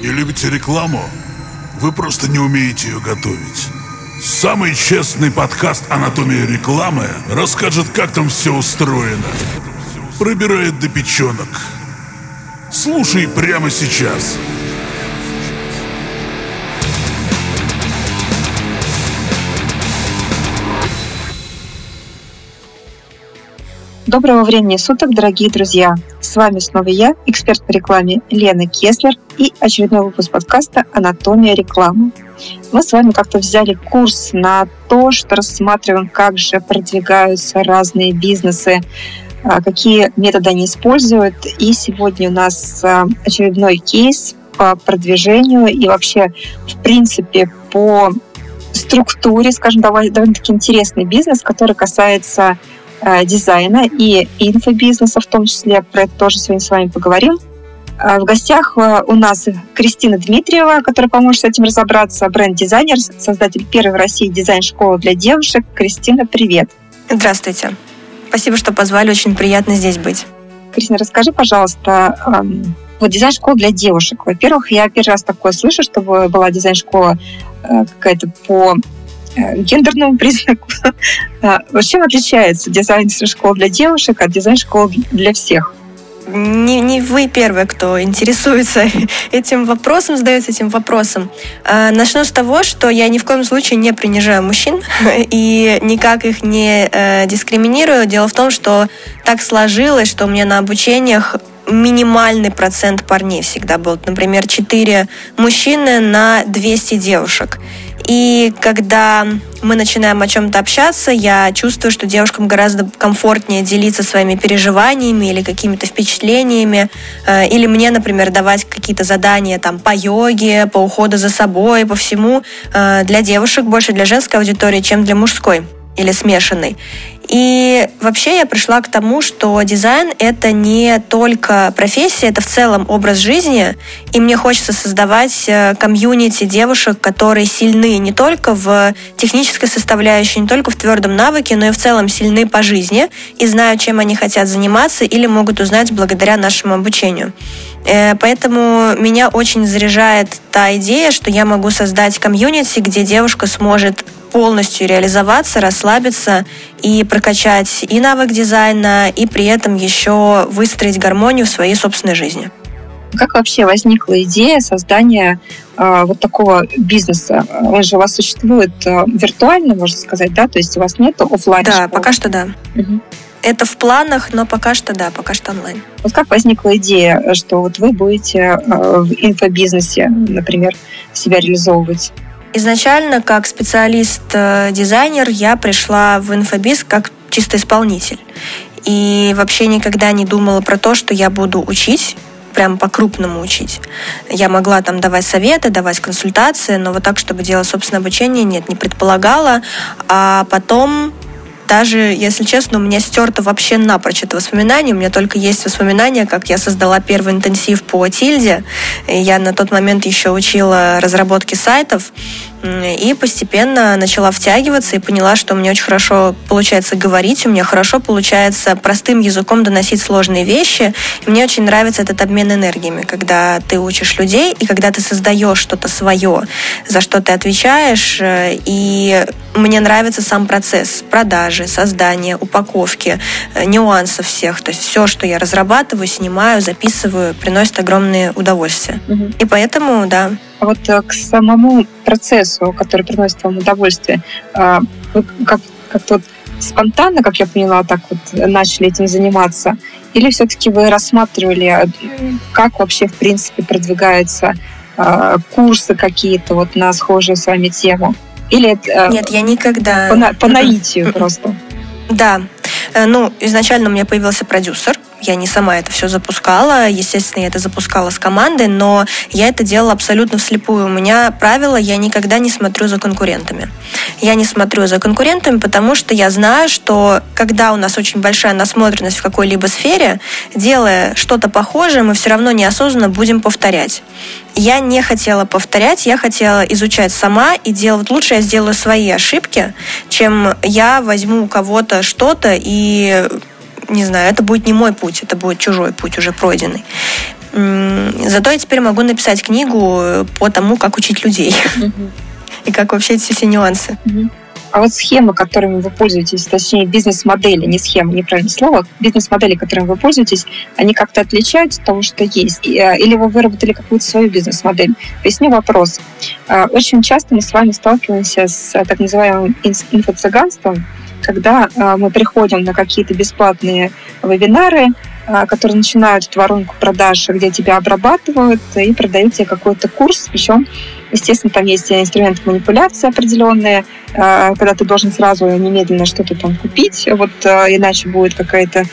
Не любите рекламу? Вы просто не умеете ее готовить. Самый честный подкаст «Анатомия рекламы» расскажет, как там все устроено. Пробирает до печенок. Слушай прямо сейчас. Доброго времени суток, дорогие друзья! С вами снова я, эксперт по рекламе Лена Кеслер и очередной выпуск подкаста «Анатомия рекламы». Мы с вами как-то взяли курс на то, что рассматриваем, как же продвигаются разные бизнесы, а, какие методы они используют. И сегодня у нас а, очередной кейс по продвижению и вообще, в принципе, по структуре, скажем, довольно-таки интересный бизнес, который касается дизайна и инфобизнеса в том числе. Про это тоже сегодня с вами поговорим. Э, в гостях э, у нас Кристина Дмитриева, которая поможет с этим разобраться, бренд-дизайнер, создатель первой в России дизайн-школы для девушек. Кристина, привет. Здравствуйте. Спасибо, что позвали. Очень приятно здесь быть. Кристина, расскажи, пожалуйста, эм, вот дизайн-школа для девушек. Во-первых, я первый раз такое слышу, чтобы была дизайн-школа какая-то по Э, гендерному признаку. А, чем отличается дизайн школ для девушек от дизайн школ для всех? Не, не вы первые, кто интересуется этим вопросом, задается этим вопросом. А, начну с того, что я ни в коем случае не принижаю мужчин и никак их не э, дискриминирую. Дело в том, что так сложилось, что у меня на обучениях минимальный процент парней всегда был. Например, 4 мужчины на 200 девушек. И когда мы начинаем о чем-то общаться, я чувствую, что девушкам гораздо комфортнее делиться своими переживаниями или какими-то впечатлениями. Э, или мне, например, давать какие-то задания там, по йоге, по уходу за собой, по всему э, для девушек, больше для женской аудитории, чем для мужской или смешанной. И вообще я пришла к тому, что дизайн — это не только профессия, это в целом образ жизни, и мне хочется создавать э, комьюнити девушек, которые сильны не только в технической составляющей, не только в твердом навыке, но и в целом сильны по жизни и знают, чем они хотят заниматься или могут узнать благодаря нашему обучению. Э, поэтому меня очень заряжает та идея, что я могу создать комьюнити, где девушка сможет полностью реализоваться, расслабиться и прокачать и навык дизайна, и при этом еще выстроить гармонию в своей собственной жизни. Как вообще возникла идея создания э, вот такого бизнеса? Он же у вас существует э, виртуально, можно сказать, да? То есть у вас нет офлайн Да, пока что да. Угу. Это в планах, но пока что да, пока что онлайн. Вот как возникла идея, что вот вы будете э, в инфобизнесе, например, себя реализовывать? Изначально, как специалист-дизайнер, я пришла в инфобиз как чисто исполнитель. И вообще никогда не думала про то, что я буду учить прям по-крупному учить. Я могла там давать советы, давать консультации, но вот так, чтобы делать собственное обучение, нет, не предполагала. А потом даже, если честно, у меня стерто вообще напрочь это воспоминание. У меня только есть воспоминания, как я создала первый интенсив по Тильде. Я на тот момент еще учила разработки сайтов. И постепенно начала втягиваться и поняла, что мне очень хорошо получается говорить, у меня хорошо получается простым языком доносить сложные вещи. И мне очень нравится этот обмен энергиями, когда ты учишь людей и когда ты создаешь что-то свое, за что ты отвечаешь. Э, и мне нравится сам процесс продажи, создания, упаковки, э, нюансов всех. То есть все, что я разрабатываю, снимаю, записываю, приносит огромное удовольствие. Угу. И поэтому, да, а вот э, к самому процессу, который приносит вам удовольствие, а, вы как, как вот спонтанно, как я поняла, так вот начали этим заниматься? Или все-таки вы рассматривали, как вообще, в принципе, продвигаются курсы какие-то вот на схожую с вами тему? Или это, Нет, я никогда... По, по наитию просто? Да. Э, ну, изначально у меня появился продюсер, я не сама это все запускала. Естественно, я это запускала с командой, но я это делала абсолютно вслепую. У меня правило, я никогда не смотрю за конкурентами. Я не смотрю за конкурентами, потому что я знаю, что когда у нас очень большая насмотренность в какой-либо сфере, делая что-то похожее, мы все равно неосознанно будем повторять. Я не хотела повторять, я хотела изучать сама и делать лучше я сделаю свои ошибки, чем я возьму у кого-то что-то и не знаю, это будет не мой путь, это будет чужой путь, уже пройденный. Зато я теперь могу написать книгу по тому, как учить людей. И как вообще эти все нюансы. А вот схемы, которыми вы пользуетесь, точнее бизнес-модели, не схемы, неправильное слово, бизнес-модели, которыми вы пользуетесь, они как-то отличаются от того, что есть? Э, или вы выработали какую-то свою бизнес-модель? Поясню вопрос. Э, очень часто мы с вами сталкиваемся с э, так называемым инфо-цыганством, когда мы приходим на какие-то бесплатные вебинары, которые начинают эту воронку продаж, где тебя обрабатывают и продают тебе какой-то курс, причем Естественно, там есть инструменты манипуляции определенные, э, когда ты должен сразу немедленно что-то там купить, вот э, иначе будет какая-то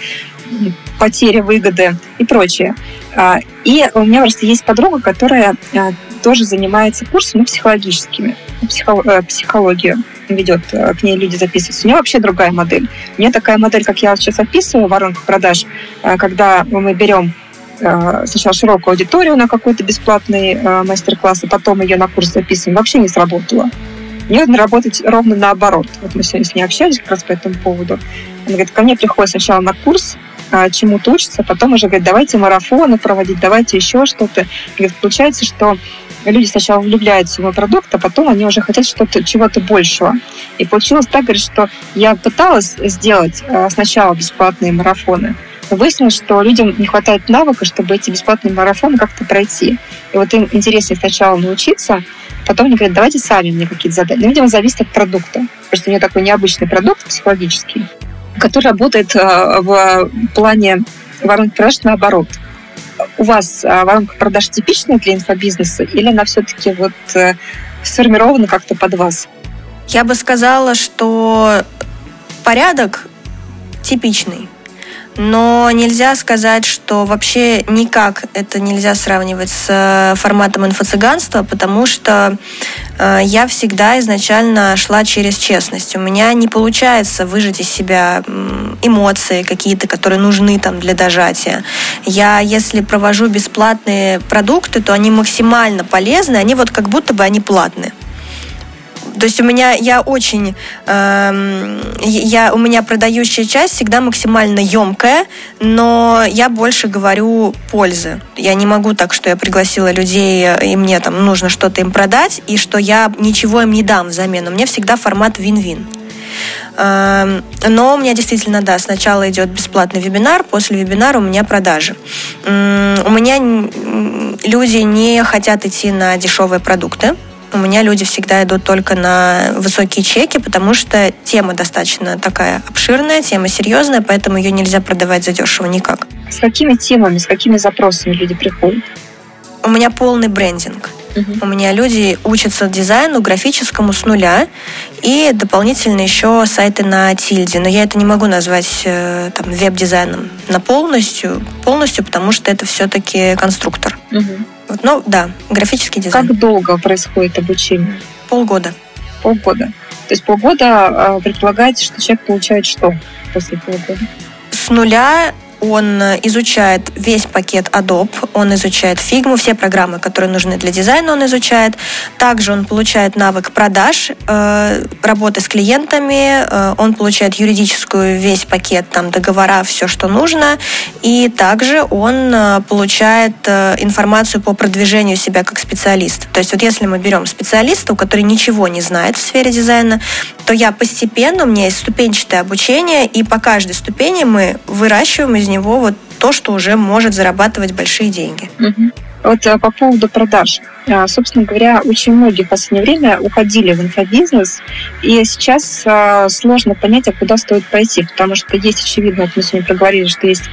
потеря выгоды и прочее. А, и у меня просто есть подруга, которая э, тоже занимается курсами психологическими, психологию ведет, к ней люди записываются. У нее вообще другая модель. У нее такая модель, как я сейчас описываю, воронка продаж, когда мы берем Э, сначала широкую аудиторию на какой-то бесплатный э, мастер-класс, а потом ее на курс записываем, вообще не сработало. Мне нужно работать ровно наоборот. Вот мы сегодня с ней общались как раз по этому поводу. Она говорит, ко мне приходит сначала на курс, э, чему-то учится, потом уже говорит, давайте марафоны проводить, давайте еще что-то. Говорит, получается, что люди сначала влюбляются в мой продукт, а потом они уже хотят что-то, чего-то большего. И получилось так, говорит, что я пыталась сделать сначала бесплатные марафоны, выяснилось, что людям не хватает навыка, чтобы эти бесплатные марафоны как-то пройти. И вот им интереснее сначала научиться, потом они говорят, давайте сами мне какие-то задания. Ну, видимо, зависит от продукта. Просто у нее такой необычный продукт психологический, который работает э, в плане воронки продаж наоборот. У вас э, воронка продаж типичная для инфобизнеса или она все-таки вот э, сформирована как-то под вас? Я бы сказала, что порядок типичный но нельзя сказать, что вообще никак это нельзя сравнивать с э, форматом инфо-цыганства, потому что э, я всегда изначально шла через честность. У меня не получается выжать из себя эмоции какие-то, которые нужны там для дожатия. Я, если провожу бесплатные продукты, то они максимально полезны, они вот как будто бы они платные. То есть у меня я очень, э, я, у меня продающая часть всегда максимально емкая, но я больше говорю пользы. Я не могу так, что я пригласила людей, и мне там нужно что-то им продать, и что я ничего им не дам взамен. У меня всегда формат вин-вин. Эм, но у меня действительно, да, сначала идет бесплатный вебинар, после вебинара у меня продажи. У меня люди не хотят идти на дешевые продукты, у меня люди всегда идут только на высокие чеки, потому что тема достаточно такая обширная, тема серьезная, поэтому ее нельзя продавать задешево никак. С какими темами, с какими запросами люди приходят? У меня полный брендинг. Угу. У меня люди учатся дизайну графическому с нуля и дополнительно еще сайты на тильде. Но я это не могу назвать э, там, веб-дизайном на полностью, полностью, потому что это все-таки конструктор. Угу. Ну да, графический дизайн. Как долго происходит обучение? Полгода. Полгода. То есть полгода а, предполагается, что человек получает что после полгода? С нуля он изучает весь пакет Adobe, он изучает Figma, все программы, которые нужны для дизайна, он изучает. Также он получает навык продаж, э, работы с клиентами, э, он получает юридическую весь пакет, там договора, все, что нужно. И также он э, получает информацию по продвижению себя как специалист. То есть вот если мы берем специалиста, который ничего не знает в сфере дизайна, то я постепенно, у меня есть ступенчатое обучение, и по каждой ступени мы выращиваем из него вот то, что уже может зарабатывать большие деньги. Угу. Вот э, по поводу продаж. А, собственно говоря, очень многие в последнее время уходили в инфобизнес, и сейчас а, сложно понять, а куда стоит пойти, потому что есть, очевидно, вот мы сегодня проговорили, что есть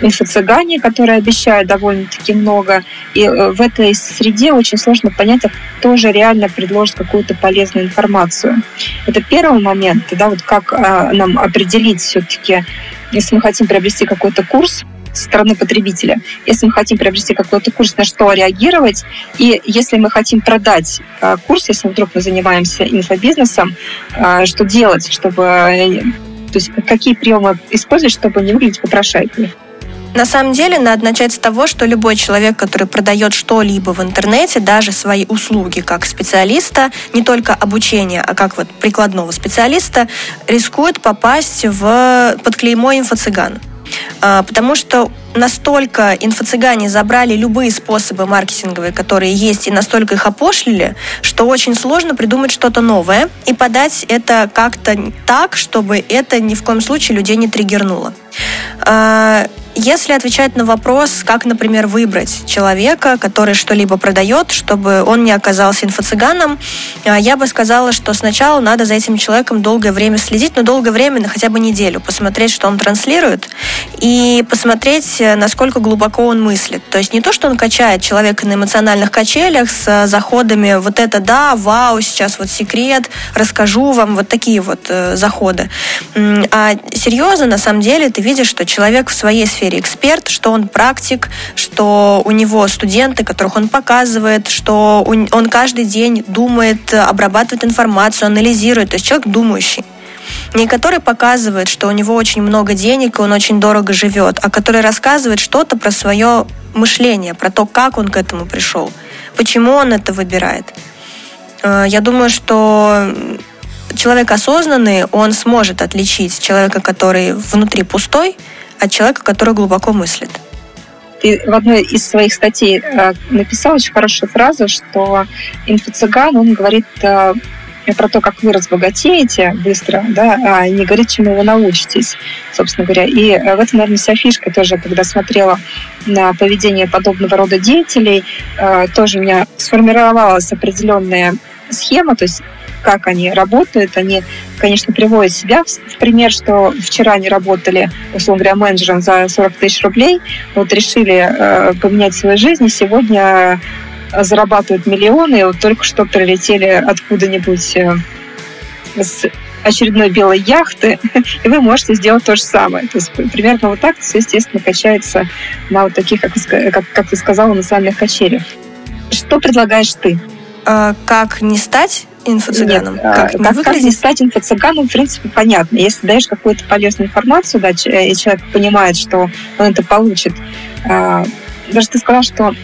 инфо-цыгане, которые обещают довольно-таки много, и э, в этой среде очень сложно понять, а кто же реально предложит какую-то полезную информацию. Это первый момент, да, вот как нам определить все-таки если мы хотим приобрести какой-то курс со стороны потребителя, если мы хотим приобрести какой-то курс, на что реагировать, и если мы хотим продать э, курс, если вдруг мы занимаемся инфобизнесом, э, что делать, чтобы э, то есть какие приемы использовать, чтобы не выглядеть попрошайкой. На самом деле, надо начать с того, что любой человек, который продает что-либо в интернете, даже свои услуги как специалиста, не только обучение, а как вот прикладного специалиста, рискует попасть в под клеймо инфо-цыган. А, потому что настолько инфо-цыгане забрали любые способы маркетинговые, которые есть, и настолько их опошлили, что очень сложно придумать что-то новое и подать это как-то так, чтобы это ни в коем случае людей не триггернуло. Если отвечать на вопрос, как, например, выбрать человека, который что-либо продает, чтобы он не оказался инфо-цыганом, а, я бы сказала, что сначала надо за этим человеком долгое время следить, но долгое время, на хотя бы неделю, посмотреть, что он транслирует, и посмотреть, насколько глубоко он мыслит. То есть не то, что он качает человека на эмоциональных качелях с заходами «вот это да, вау, сейчас вот секрет, расскажу вам», вот такие вот э, заходы. А серьезно, на самом деле, ты видишь, что человек в своей сфере сфере эксперт, что он практик, что у него студенты, которых он показывает, что он каждый день думает, обрабатывает информацию, анализирует. То есть человек думающий. Не который показывает, что у него очень много денег, и он очень дорого живет, а который рассказывает что-то про свое мышление, про то, как он к этому пришел, почему он это выбирает. Э, я думаю, что человек осознанный, он сможет отличить человека, который внутри пустой, от человека, который глубоко мыслит. Ты в одной из своих статей э, написал очень хорошую фразу, что инфо-цыган, он говорит э, про то, как вы разбогатеете быстро, да, а не говорит, чему вы научитесь, собственно говоря. И э, в этом, наверное, вся фишка тоже, когда смотрела на поведение подобного рода деятелей, тоже у меня сформировалась определенная схема, то есть как они работают. Они, конечно, приводят себя в пример, что вчера они работали, условно говоря, менеджером за 40 тысяч рублей, вот решили э, поменять свою жизнь, и сегодня зарабатывают миллионы, и вот только что прилетели откуда-нибудь э, с очередной белой яхты, и вы можете сделать то же самое. То есть примерно вот так все, естественно, качается на вот таких, как, как, как ты сказала, национальных качелях. Что предлагаешь ты? А, как не стать инфо-цыганом? Нет, как, как, как не стать инфо-цыганом, в принципе, понятно. Если даешь какую-то полезную информацию, да, и человек понимает, что он это получит. А, даже ты сказал, что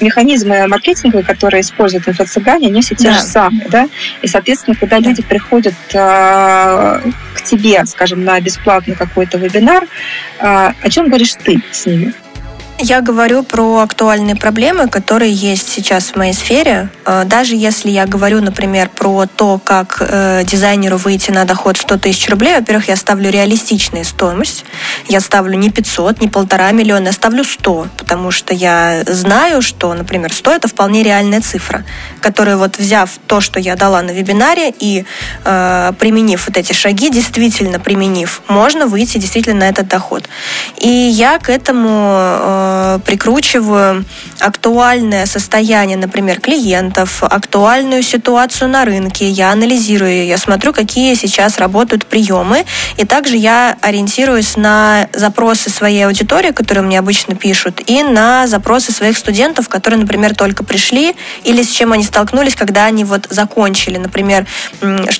механизмы маркетинговые, которые используют инфо-цыгане, они все те да. же самые, да? И, соответственно, когда люди приходят э, к тебе, скажем, на бесплатный какой-то вебинар, э, о чем говоришь ты с ними? Я говорю про актуальные проблемы, которые есть сейчас в моей сфере. Э, даже если я говорю, например, про то, как э, дизайнеру выйти на доход 100 тысяч рублей, во-первых, я ставлю реалистичную стоимость. Я ставлю не 500, не полтора миллиона, я ставлю 100, потому что я знаю, что, например, 100 это вполне реальная цифра, которая вот взяв то, что я дала на вебинаре и э, применив вот эти шаги, действительно применив, можно выйти действительно на этот доход. И я к этому э, Э, прикручиваю актуальное состояние, например, клиентов, актуальную ситуацию на рынке, я анализирую ее, я смотрю, какие сейчас работают приемы, и также я ориентируюсь на запросы своей аудитории, которые мне обычно пишут, и на запросы своих студентов, которые, например, только пришли, или с чем они столкнулись, когда они вот закончили, например,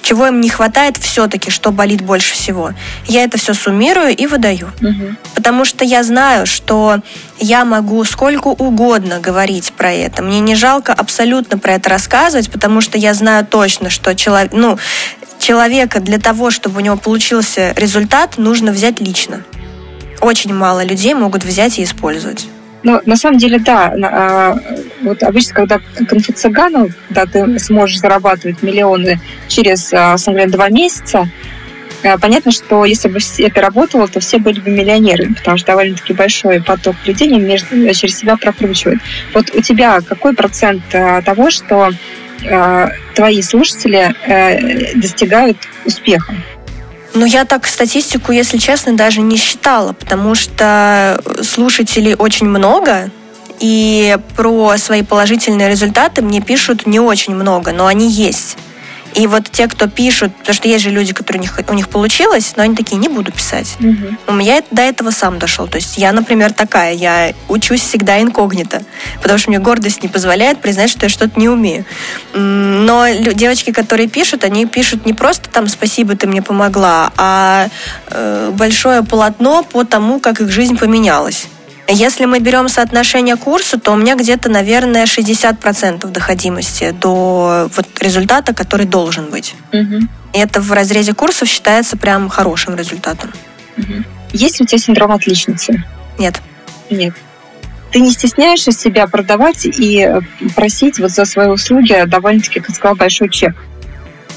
чего им не хватает все-таки, что болит больше всего. Я это все суммирую и выдаю. Угу. Потому что я знаю, что я могу сколько угодно говорить про это. Мне не жалко абсолютно про это рассказывать, потому что я знаю точно, что человек, ну, человека для того, чтобы у него получился результат, нужно взять лично. Очень мало людей могут взять и использовать. Ну, на самом деле, да. А, вот обычно, когда к инфо-цыгану, да, ты сможешь зарабатывать миллионы через, а, говоря, два месяца, понятно, что если бы это работало, то все были бы миллионерами, потому что довольно-таки большой поток людей между, э, через себя прокручивают. Вот у тебя какой процент э, того, что твои слушатели достигают успеха? Ну, я так статистику, если честно, даже не считала, потому что слушателей очень много, и про свои положительные результаты мне пишут не очень много, но они есть. И вот те, кто пишут, потому что есть же люди, которые у них, у них получилось, но они такие, не буду писать. Угу. У меня до этого сам дошел. То есть я, например, такая, я учусь всегда инкогнито, потому что мне гордость не позволяет признать, что я что-то не умею. Но девочки, которые пишут, они пишут не просто там «спасибо, ты мне помогла», а э, большое полотно по тому, как их жизнь поменялась. Если мы берем соотношение курса, то у меня где-то, наверное, 60% доходимости до вот результата, который должен быть. Угу. И это в разрезе курсов считается прям хорошим результатом. Угу. Есть ли у тебя синдром отличницы? Нет. Нет. Ты не стесняешься себя продавать и э, просить вот за свои услуги довольно-таки, как сказал, большой чек?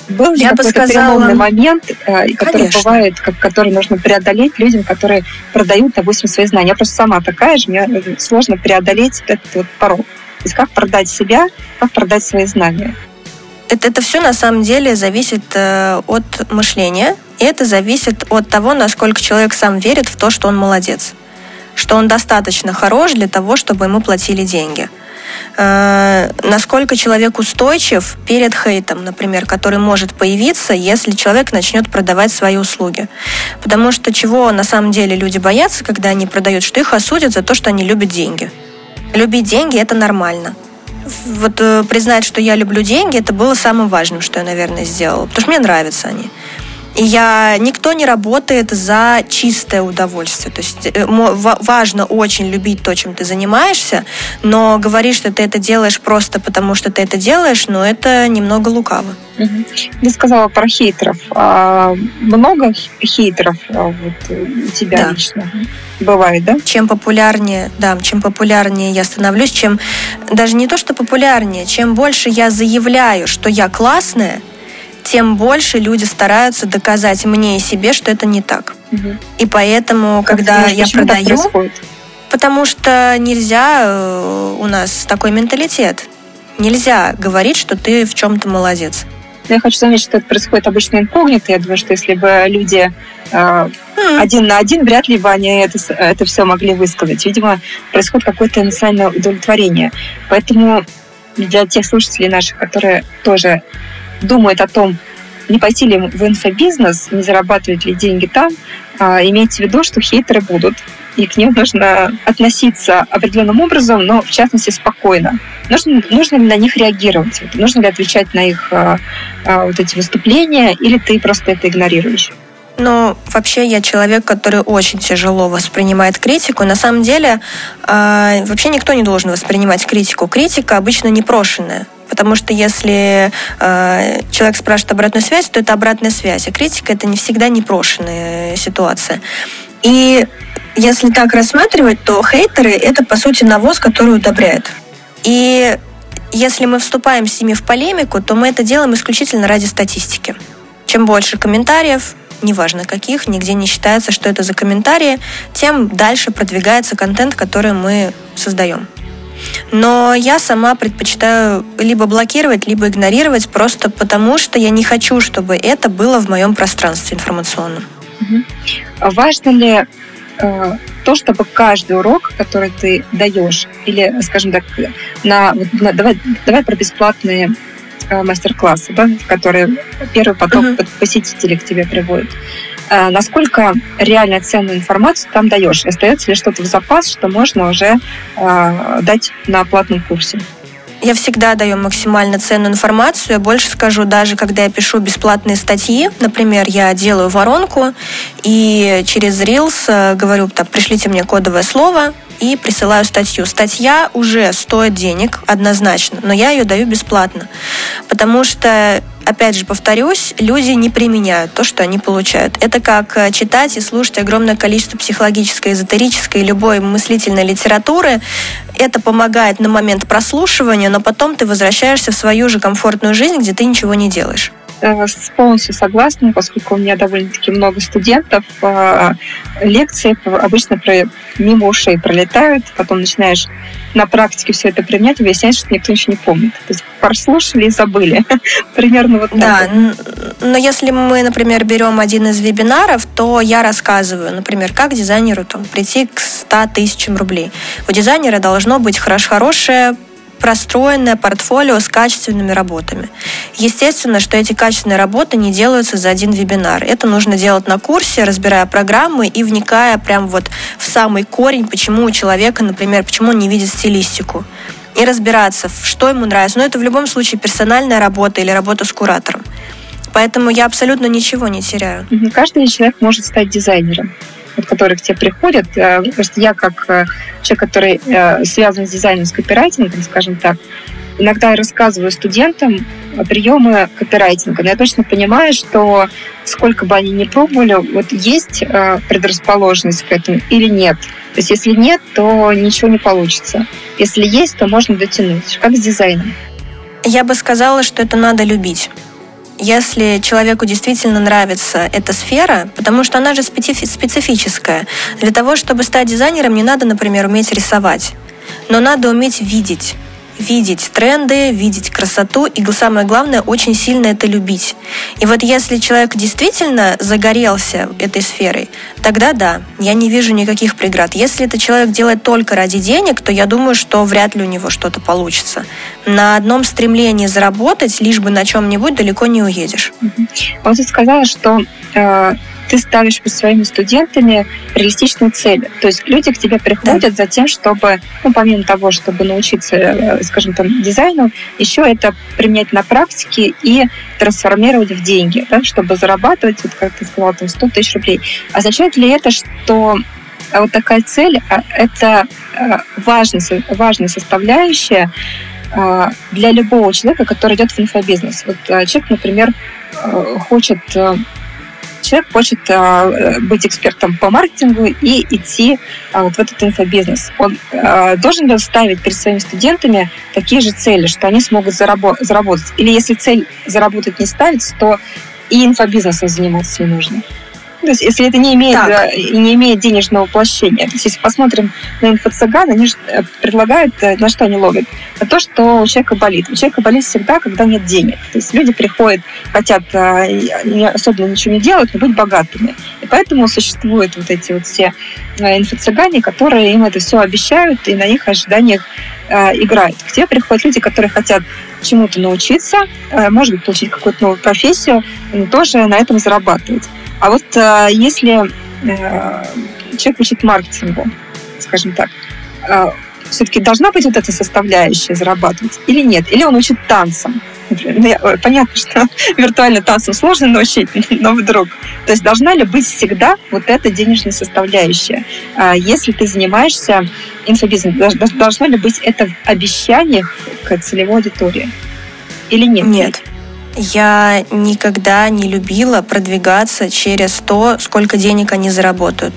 Был ли Я бы сказала, момент, э, который конечно. бывает, который нужно преодолеть людям, которые продают, допустим, свои знания? Я просто сама такая же, мне э, сложно преодолеть этот вот порог. То есть как продать себя, как продать свои знания. Это, это все на самом деле зависит э, от мышления, и это зависит от того, насколько человек сам верит в то, что он молодец, что он достаточно хорош для того, чтобы ему платили деньги. Э, насколько человек устойчив перед хейтом, например, который может появиться, если человек начнет продавать свои услуги. Потому что чего на самом деле люди боятся, когда они продают, что их осудят за то, что они любят деньги. Любить деньги – это нормально вот э, признать, что я люблю деньги, это было самым важным, что я, наверное, сделала. Потому что мне нравятся они. Я, никто не работает за чистое удовольствие. То есть э, важно очень любить то, чем ты занимаешься, но говорить, что ты это делаешь просто потому, что ты это делаешь, ну, это немного лукаво. Мгм. Ты сказала про хейтеров. А много хейтеров а, вот, э, у тебя Да. лично бывает, да? Чем популярнее, да, чем популярнее я становлюсь, чем даже не то, что популярнее, чем больше я заявляю, что я классная, тем больше люди стараются доказать мне и себе, что это не так. И поэтому, Как когда думаешь, я продаю, потому что нельзя э, у нас такой менталитет. Нельзя говорить, что ты в чем-то молодец. Но Я хочу заметить, что это происходит обычно инкогнито. Я думаю, что если бы люди э, М, один на один, вряд ли бы они это, это все могли высказать. Видимо, происходит какое-то эмоциональное удовлетворение. Поэтому для тех слушателей наших, которые тоже думают о том, не пойти ли в инфобизнес, не зарабатывать ли деньги там, а, имейте в виду, что хейтеры будут, и к ним нужно относиться определенным образом, но в частности спокойно. Нужно, нужно ли на них реагировать? Нужно ли отвечать на их а, а, вот эти выступления, или ты просто это игнорируешь? Ну, вообще я человек, который очень тяжело воспринимает критику. На самом деле, э, вообще никто не должен воспринимать критику. Критика обычно непрошенная. Потому что если э, человек спрашивает обратную связь, то это обратная связь. А критика это не всегда непрошенная ситуация. И если так рассматривать, то хейтеры это по сути навоз, который удобряет. И если мы вступаем с ними в полемику, то мы это делаем исключительно ради статистики. Чем больше комментариев, неважно каких, нигде не считается, что это за комментарии, тем дальше продвигается контент, который мы создаем. Но я сама предпочитаю либо блокировать, либо игнорировать, просто потому что я не хочу, чтобы это было в моем пространстве информационном. А Важно ли э, то, чтобы каждый урок, который ты даешь, или, скажем так, на, на- давай, давай про бесплатные э, мастер-классы, да, которые первый поток Мгм. посетителей к тебе приводит. Э, насколько реально ценную информацию там даешь? Остается ли что-то в запас, что можно уже э, дать на платном курсе? Я всегда даю максимально ценную информацию. Я больше скажу, даже когда я пишу бесплатные статьи, например, я делаю воронку и через Reels э, говорю, так, пришлите мне кодовое слово и присылаю статью. Статья уже стоит денег, однозначно, но я ее даю бесплатно. Потому что, опять же, повторюсь, люди не применяют то, что они получают. Это как э, читать и слушать огромное количество психологической, эзотерической любой мыслительной литературы. Это помогает на момент прослушивания, но потом ты возвращаешься в свою же комфортную жизнь, где ты ничего не делаешь. Э, Полностью согласна, поскольку у меня довольно-таки много студентов. Э, Лекции обычно про- мимо ушей пролетают, потом начинаешь на практике все это применять, выясняется, что никто ничего не помнит. То есть прослушали и забыли. Примерно вот так. Да, вот. но если мы, например, берем один из вебинаров, то я рассказываю, например, как дизайнеру там, прийти к 100 тысячам рублей. У дизайнера должно быть хорош- хорошее простроенное портфолио с качественными работами. Естественно, что эти качественные работы не делаются за один вебинар. Это нужно делать на курсе, разбирая программы и вникая прям вот в самый корень, почему у человека, например, почему он не видит стилистику и разбираться, что ему нравится. Но это в любом случае персональная работа или работа с куратором. Поэтому я абсолютно ничего не теряю. Каждый человек может стать дизайнером, вот, который к тебе приходит. Э, Просто я как э, человек, который э, связан с дизайном, с копирайтингом, скажем так, иногда я рассказываю студентам приемы копирайтинга. Но я точно понимаю, что сколько бы они ни пробовали, вот есть предрасположенность к этому или нет. То есть если нет, то ничего не получится. Если есть, то можно дотянуть. Как с дизайном? Я бы сказала, что это надо любить. Если человеку действительно нравится эта сфера, потому что она же специфическая. Для того, чтобы стать дизайнером, не надо, например, уметь рисовать, но надо уметь видеть видеть тренды, видеть красоту и самое главное, очень сильно это любить. И вот если человек действительно загорелся этой сферой, тогда да, я не вижу никаких преград. Если это человек делает только ради денег, то я думаю, что вряд ли у него что-то получится. На одном стремлении заработать, лишь бы на чем-нибудь, далеко не уедешь. Вот ты сказала, что э, ты ставишь перед своими студентами реалистичные цели. То есть люди к тебе приходят да. за тем, чтобы, ну, помимо того, чтобы научиться, э, скажем там, дизайну, еще это применять на практике и трансформировать в деньги, да, чтобы зарабатывать, вот как ты сказала, там 100 тысяч рублей. Означает ли это, что вот такая цель а, – это э, важная, важная составляющая э, для любого человека, который идет в инфобизнес. Вот человек, например, хочет человек хочет э, быть экспертом по маркетингу и идти э, вот в этот инфобизнес. Он э, должен ли ставить перед своими студентами такие же цели, что они смогут зарабо- заработать? Или если цель заработать не ставить, то и инфобизнесом заниматься не нужно? То есть, если это не имеет, так. Э, не имеет денежного воплощения. То есть, если посмотрим на инфо-цыган, они э, предлагают, э, на что они ловят? На то, что у человека болит. У человека болит всегда, когда нет денег. То есть, люди приходят, хотят особенно ничего не делать, но быть богатыми. И поэтому существуют вот эти вот все инфо-цыгане, которые им это все обещают и на их ожиданиях играют. К тебе приходят люди, которые хотят чему-то научиться, может быть, получить какую-то новую профессию, но тоже на этом зарабатывать. А вот э, если э, человек учит маркетингу, скажем так, э, все-таки должна быть вот эта составляющая зарабатывать или нет? Или он учит танцам? Ну, понятно, что виртуально танцам сложно научить, но вдруг. То есть должна ли быть всегда вот эта денежная составляющая? Если ты занимаешься инфобизнесом, должно ли быть это в обещаниях к целевой аудитории? Или нет? Нет. Я никогда не любила продвигаться через то, сколько денег они заработают.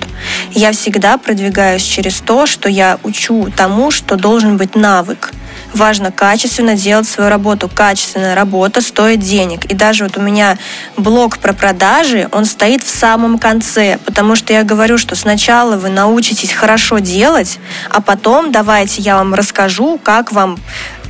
Я всегда продвигаюсь через то, что я учу тому, что должен быть навык. Важно качественно делать свою работу. Качественная работа стоит денег. И даже вот у меня блог про продажи, он стоит в самом конце, потому что я говорю, что сначала вы научитесь хорошо делать, а потом давайте я вам расскажу, как вам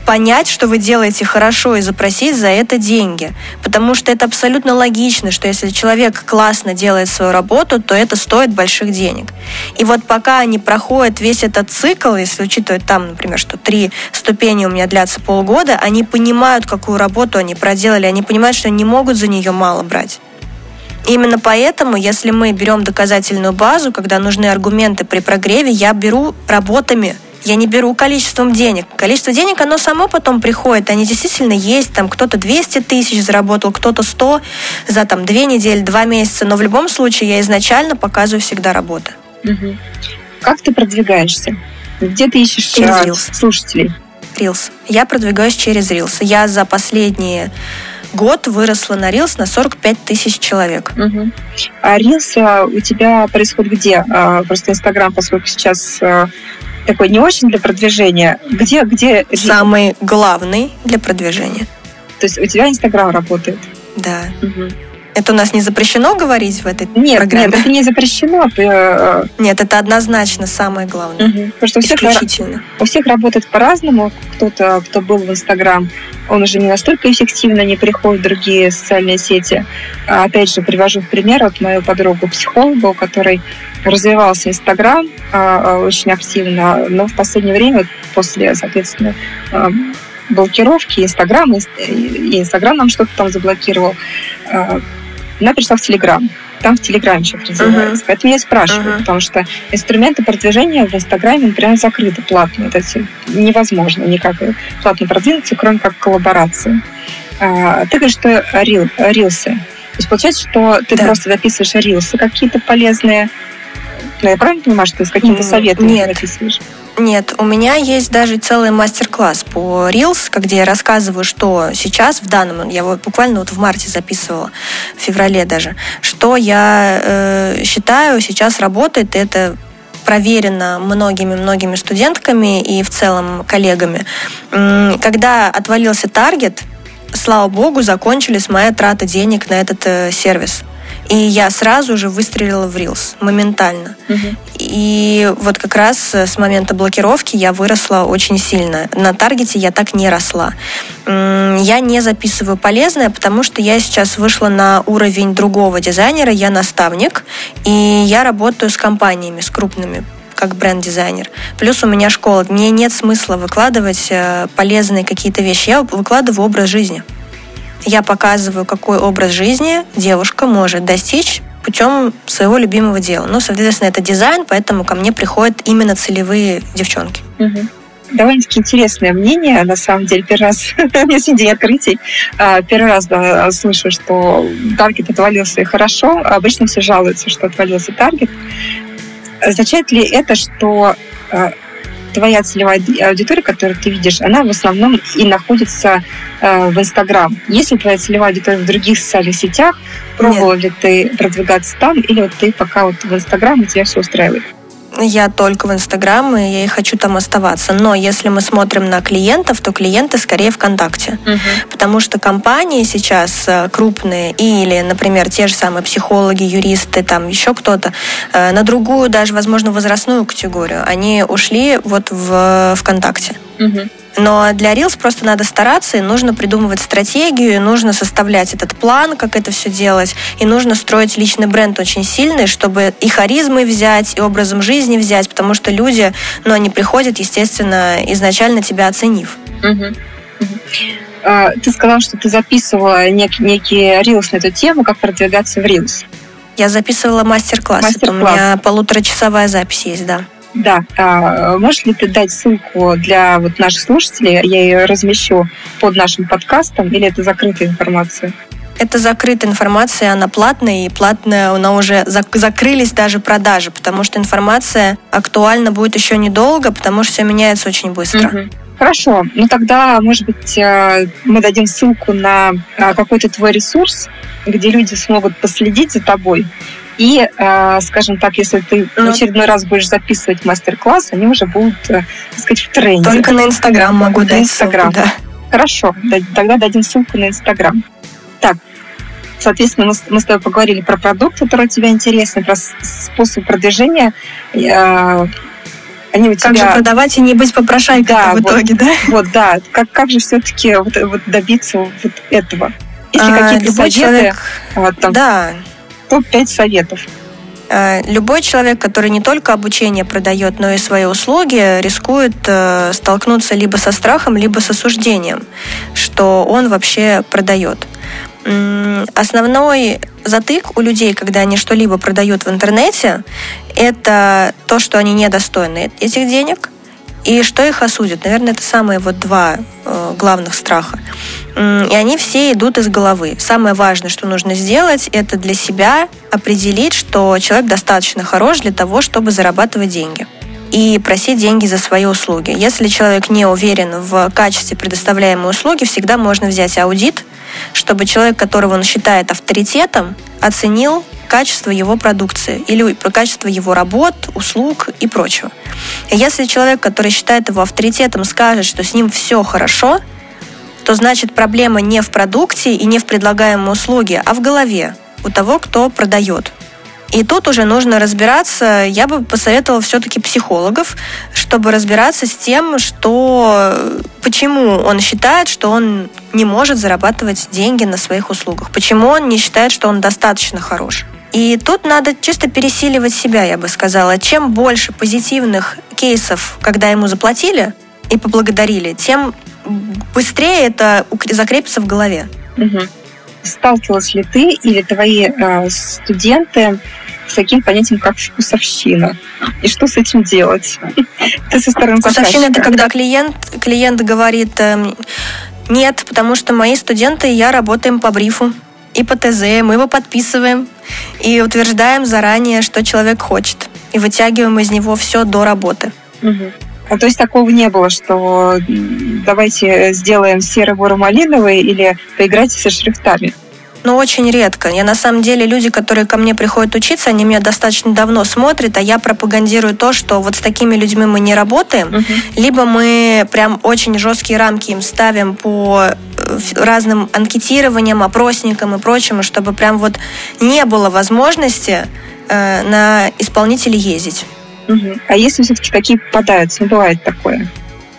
понять, что вы делаете хорошо и запросить за это деньги. Потому что это абсолютно логично, что если человек классно делает свою работу, то это стоит больших денег. И вот пока они проходят весь этот цикл, если учитывать там, например, что три ступени у меня длятся полгода, они понимают, какую работу они проделали, они понимают, что не могут за нее мало брать. Именно поэтому, если мы берем доказательную базу, когда нужны аргументы при прогреве, я беру работами – я не беру количеством денег. Количество денег, оно само потом приходит. Они действительно есть. Там кто-то 200 тысяч заработал, кто-то 100 за там две недели, два месяца. Но в любом случае я изначально показываю всегда работу. Угу. Как ты продвигаешься? Где ты ищешь через Reels. слушателей? Reels. Я продвигаюсь через Reels. Я за последние год выросла на Reels на 45 тысяч человек. Угу. А Reels а, у тебя происходит где? А, просто Инстаграм, поскольку сейчас а, такой не очень для продвижения. Где, где... Самый главный для продвижения. То есть у тебя Инстаграм работает? Да. Угу. Это у нас не запрещено говорить в этой нет, программе? Нет, это не запрещено. Э, нет, это однозначно самое главное. Угу. Потому что у всех, у всех работает по-разному. Кто-то, кто был в Инстаграм, он уже не настолько эффективно не приходит в другие социальные сети. А, опять же, привожу в пример вот мою подругу психолога, у которой развивался Инстаграм а, а, очень активно, но в последнее время, после, соответственно, блокировки Инстаграм, и Инстаграм нам что-то там заблокировал, она перешла в Телеграм. Там в Телеграме сейчас развивается. Uh-huh. Поэтому я спрашиваю, uh-huh. потому что инструменты продвижения в Инстаграме прям закрыты платно. Это невозможно никак платно продвинуться, кроме как коллаборации. А, ты говоришь, что рил, рилсы. То есть получается, что ты да. просто записываешь рилсы какие-то полезные. Ну, я правильно понимаю, что ты с какими-то советами Нет. записываешь? Нет, у меня есть даже целый мастер-класс по Reels, где я рассказываю, что сейчас в данном, я вот буквально вот в марте записывала, в феврале даже, что я э, считаю сейчас работает, это проверено многими-многими студентками и в целом коллегами. Когда отвалился таргет, слава богу, закончились моя трата денег на этот э, сервис. И я сразу же выстрелила в Reels, моментально. Угу. И вот как раз с момента блокировки я выросла очень сильно. На таргете я так не росла. Я не записываю полезное, потому что я сейчас вышла на уровень другого дизайнера, я наставник, и я работаю с компаниями, с крупными как бренд-дизайнер. Плюс у меня школа. Мне нет смысла выкладывать э, полезные какие-то вещи. Я выкладываю образ жизни. Я показываю, какой образ жизни девушка может достичь путем своего любимого дела. Ну, соответственно, это дизайн, поэтому ко мне приходят именно целевые девчонки. Угу. Довольно-таки интересное мнение, на самом деле. Первый раз, у меня сегодня день открытий, а, первый раз да, слышу, что таргет отвалился и хорошо. Обычно все жалуются, что отвалился таргет. Означает ли это, что а, твоя целевая аудитория, которую ты видишь, она в основном и находится э, в Инстаграм. Если твоя целевая аудитория в других социальных сетях, пробовала Нет. ли ты продвигаться там, или вот ты пока вот в Инстаграм, и тебя все устраивает? Я только в Инстаграм, и я и хочу там оставаться. Но если мы смотрим на клиентов, то клиенты скорее ВКонтакте. Угу. Потому что компании сейчас э, крупные, или, например, те же самые психологи, юристы, там еще кто-то, э, на другую, даже, возможно, возрастную категорию, они ушли вот в ВКонтакте. Угу. Но для Reels просто надо стараться, и нужно придумывать стратегию, и нужно составлять этот план, как это все делать, и нужно строить личный бренд очень сильный, чтобы и харизмой взять, и образом жизни взять, потому что люди, ну, они приходят, естественно, изначально тебя оценив. А, ты сказала, что ты записывала некий, некий рилс на эту тему, как продвигаться в рилс. Я записывала мастер-класс. мастер-класс. Это у меня полуторачасовая запись есть, да. Да, а, можешь ли ты дать ссылку для вот наших слушателей? Я ее размещу под нашим подкастом, или это закрытая информация? Это закрытая информация, она платная, и платная, она уже зак- закрылись даже продажи, потому что информация актуальна будет еще недолго, потому что все меняется очень быстро. Угу. Хорошо, ну тогда, может быть, э, мы дадим ссылку на э, какой-то твой ресурс, где люди смогут последить за тобой и, э, скажем так, если ты ну, в очередной раз будешь записывать мастер-класс, они уже будут, э, так сказать, в тренде. Только на Инстаграм могу дать Инстаграм. да. Хорошо, тогда дадим ссылку на Инстаграм. Так, соответственно, мы, с тобой поговорили про продукт, который тебе интересен, про способ продвижения. Э, они у тебя... Как же продавать и не быть попрошайкой да, в итоге, вот, да? Вот, да. Как, как же все-таки вот, вот добиться вот этого? Если а, какие-то советы... Человек... Вот, там, да топ-5 советов. Э, любой человек, который не только обучение продает, но и свои услуги, рискует э, столкнуться либо со страхом, либо с осуждением, что он вообще продает. Основной затык у людей, когда они что-либо продают в интернете, это то, что они недостойны этих денег, и что их осудят. Наверное, это самые вот два э, главных страха. И они все идут из головы. Самое важное, что нужно сделать, это для себя определить, что человек достаточно хорош для того, чтобы зарабатывать деньги и просить деньги за свои услуги. Если человек не уверен в качестве предоставляемой услуги, всегда можно взять аудит, чтобы человек, которого он считает авторитетом, оценил качество его продукции или качество его работ, услуг и прочего. Если человек, который считает его авторитетом, скажет, что с ним все хорошо, то значит проблема не в продукте и не в предлагаемой услуге, а в голове у того, кто продает. И тут уже нужно разбираться, я бы посоветовала все-таки психологов, чтобы разбираться с тем, что почему он считает, что он не может зарабатывать деньги на своих услугах, почему он не считает, что он достаточно хорош. И тут надо чисто пересиливать себя, я бы сказала. Чем больше позитивных кейсов, когда ему заплатили и поблагодарили, тем быстрее это закрепится в голове. Угу. Сталкивалась ли ты или твои э, студенты с таким понятием, как вкусовщина? И что с этим делать? Ты со стороны Вкусовщина – это когда клиент, клиент говорит, э, нет, потому что мои студенты и я работаем по брифу и по ТЗ, мы его подписываем и утверждаем заранее, что человек хочет. И вытягиваем из него все до работы. А то есть такого не было, что давайте сделаем серо буро малиновый или поиграйте со шрифтами? Но очень редко. Я на самом деле, люди, которые ко мне приходят учиться, они меня достаточно давно смотрят, а я пропагандирую то, что вот с такими людьми мы не работаем, угу. либо мы прям очень жесткие рамки им ставим по э, разным анкетированиям, опросникам и прочему, чтобы прям вот не было возможности э, на исполнителей ездить. Угу. А если все-таки такие попадаются, ну бывает такое?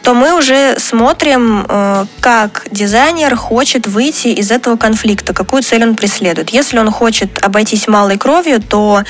То мы уже смотрим, э, как дизайнер хочет выйти из этого конфликта, какую цель он преследует. Если он хочет обойтись малой кровью, то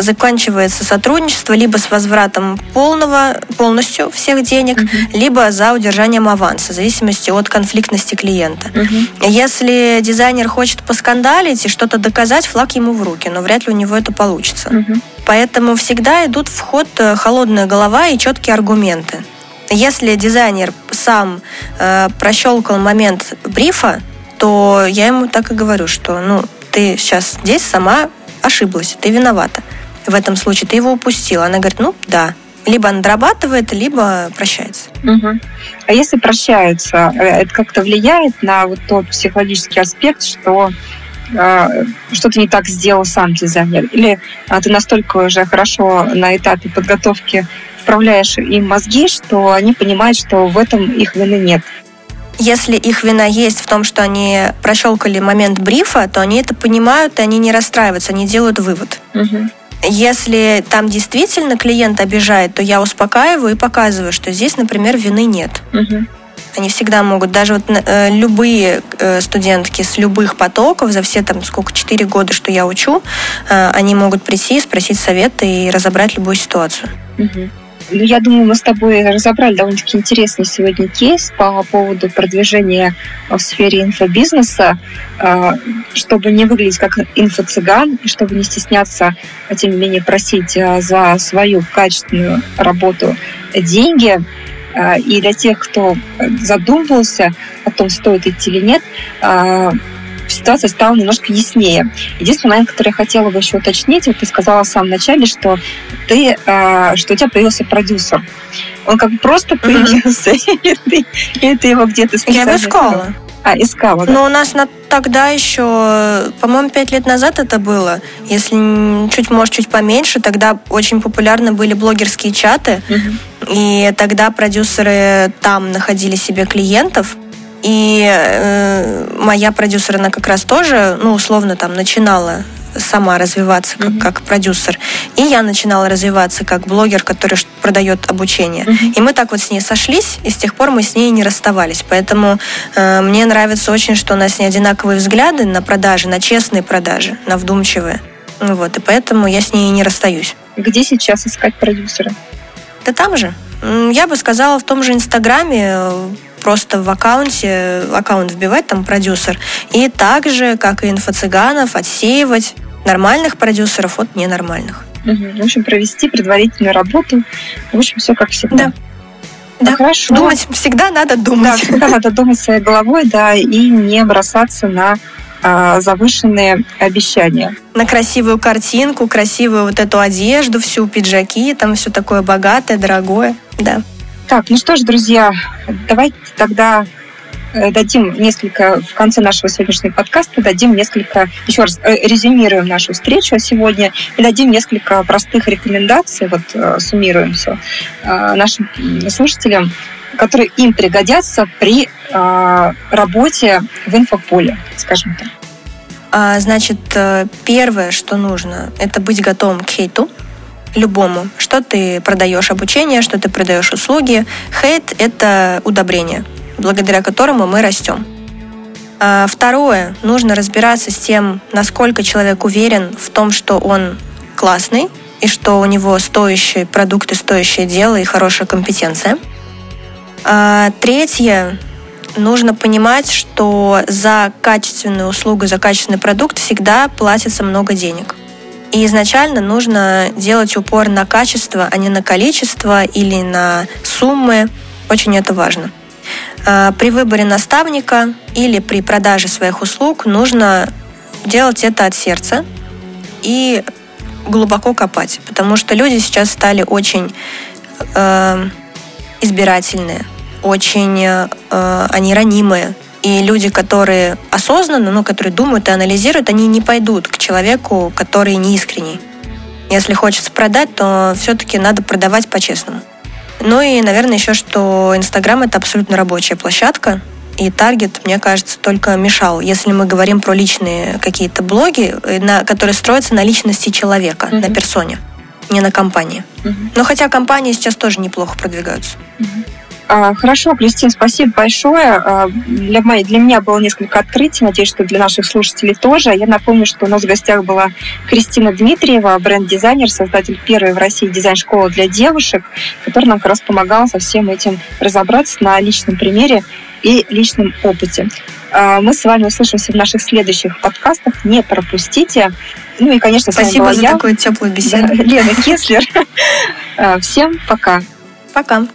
заканчивается сотрудничество либо с возвратом полного, полностью всех денег, uh-huh. либо за удержанием аванса, в зависимости от конфликтности клиента. Uh-huh. Если дизайнер хочет поскандалить и что-то доказать, флаг ему в руки, но вряд ли у него это получится. Uh-huh. Поэтому всегда идут в ход э, холодная голова и четкие аргументы. Если дизайнер сам э, прощелкал момент брифа, то я ему так и говорю, что ну, ты сейчас здесь сама ошиблась, ты виновата. В этом случае ты его упустила. Она говорит, ну да. Либо она дорабатывает, либо прощается. Угу. А если прощаются, э, это как-то влияет на вот тот психологический аспект, что э, что ты не так сделал сам дизайнер? Или а, ты настолько уже хорошо на этапе подготовки вправляешь им мозги, что они понимают, что в этом их вины нет. Если их вина есть в том, что они прощелкали момент брифа, то они это понимают, и они не расстраиваются, они делают вывод. Угу. Если там действительно клиент обижает, то я успокаиваю и показываю, что здесь, например, вины нет. Угу. Они всегда могут, даже вот э, любые э, студентки с любых потоков, за все там сколько, 4 года, что я учу, э, они могут прийти, спросить совета и разобрать любую ситуацию. Угу. Ну, я думаю, мы с тобой разобрали довольно-таки интересный сегодня кейс по поводу продвижения в сфере инфобизнеса, а, чтобы не выглядеть как инфо-цыган, и чтобы не стесняться, а тем не менее, просить а, за свою качественную работу деньги. И для тех, кто задумывался о том, стоит идти или нет, ситуация стала немножко яснее. Единственный момент, который я хотела бы еще уточнить, вот ты сказала в самом начале, что ты, э, что у тебя появился продюсер. Он как бы просто появился, или, ты, или ты его где-то Я его искала. А, искала, да. Но у нас на, тогда еще, по-моему, пять лет назад это было. Если чуть, может, чуть поменьше, тогда очень популярны были блогерские чаты. И тогда продюсеры там находили себе клиентов. И э, моя продюсер, она как раз тоже, ну, условно, там, начинала сама развиваться как, mm-hmm. как продюсер. И я начинала развиваться как блогер, который продает обучение. Mm-hmm. И мы так вот с ней сошлись, и с тех пор мы с ней не расставались. Поэтому э, мне нравится очень, что у нас не одинаковые взгляды на продажи, на честные продажи, на вдумчивые. Вот, и поэтому я с ней не расстаюсь. Где сейчас искать продюсера? Да там же. Я бы сказала, в том же Инстаграме просто в аккаунте, аккаунт вбивать, там продюсер, и также, как и инфо-цыганов, отсеивать нормальных продюсеров от ненормальных. Угу. В общем, провести предварительную работу. В общем, все как всегда. Да. Да, да, хорошо. Думать всегда надо думать. Да, всегда надо думать своей головой, да, и не бросаться на а, завышенные обещания. На красивую картинку, красивую вот эту одежду, всю пиджаки, там все такое богатое, дорогое, да. Так, ну что ж, друзья, давайте тогда э, дадим несколько, в конце нашего сегодняшнего подкаста дадим несколько, еще раз э, резюмируем нашу встречу сегодня и дадим несколько простых рекомендаций, вот э, суммируем все нашим слушателям, которые им пригодятся при работе в инфополе, скажем так. А, значит, первое, что нужно, это быть готовым к хейту, любому. Что ты продаешь обучение, что ты продаешь услуги. Хейт – это удобрение, благодаря которому мы растем. А второе, нужно разбираться с тем, насколько человек уверен в том, что он классный, и что у него стоящие продукты, стоящее дело и хорошая компетенция. А третье, нужно понимать, что за качественную услугу, за качественный продукт всегда платится много денег – и изначально нужно делать упор на качество, а не на количество или на суммы. Очень это важно. А, при выборе наставника или при продаже своих услуг нужно делать это от сердца и глубоко копать, потому что люди сейчас стали очень э, избирательные, очень э, они ранимые, И люди, которые осознанно, ну, которые думают и анализируют, они не пойдут к человеку, который неискренний. Если хочется продать, то все-таки надо продавать по-честному. Ну и, наверное, еще, что Инстаграм это абсолютно рабочая площадка, и таргет, мне кажется, только мешал. Если мы говорим про личные какие-то блоги, э, на, которые строятся на личности человека, mm-hmm. на персоне, не на компании. Mm-hmm. Но хотя компании сейчас тоже неплохо продвигаются. Mm-hmm. А, хорошо, Кристин, спасибо большое. А, для, моей, для меня было несколько открытий, надеюсь, что для наших слушателей тоже. Я напомню, что у нас в гостях была Кристина Дмитриева, бренд-дизайнер, создатель первой в России дизайн-школы для девушек, которая нам как раз помогала со всем этим разобраться на личном примере и личном опыте. А, мы с вами услышимся в наших следующих подкастах. Не пропустите. Ну и, конечно, Спасибо за я, такую теплую беседу. Да, Лена Кеслер. Всем пока. Пока.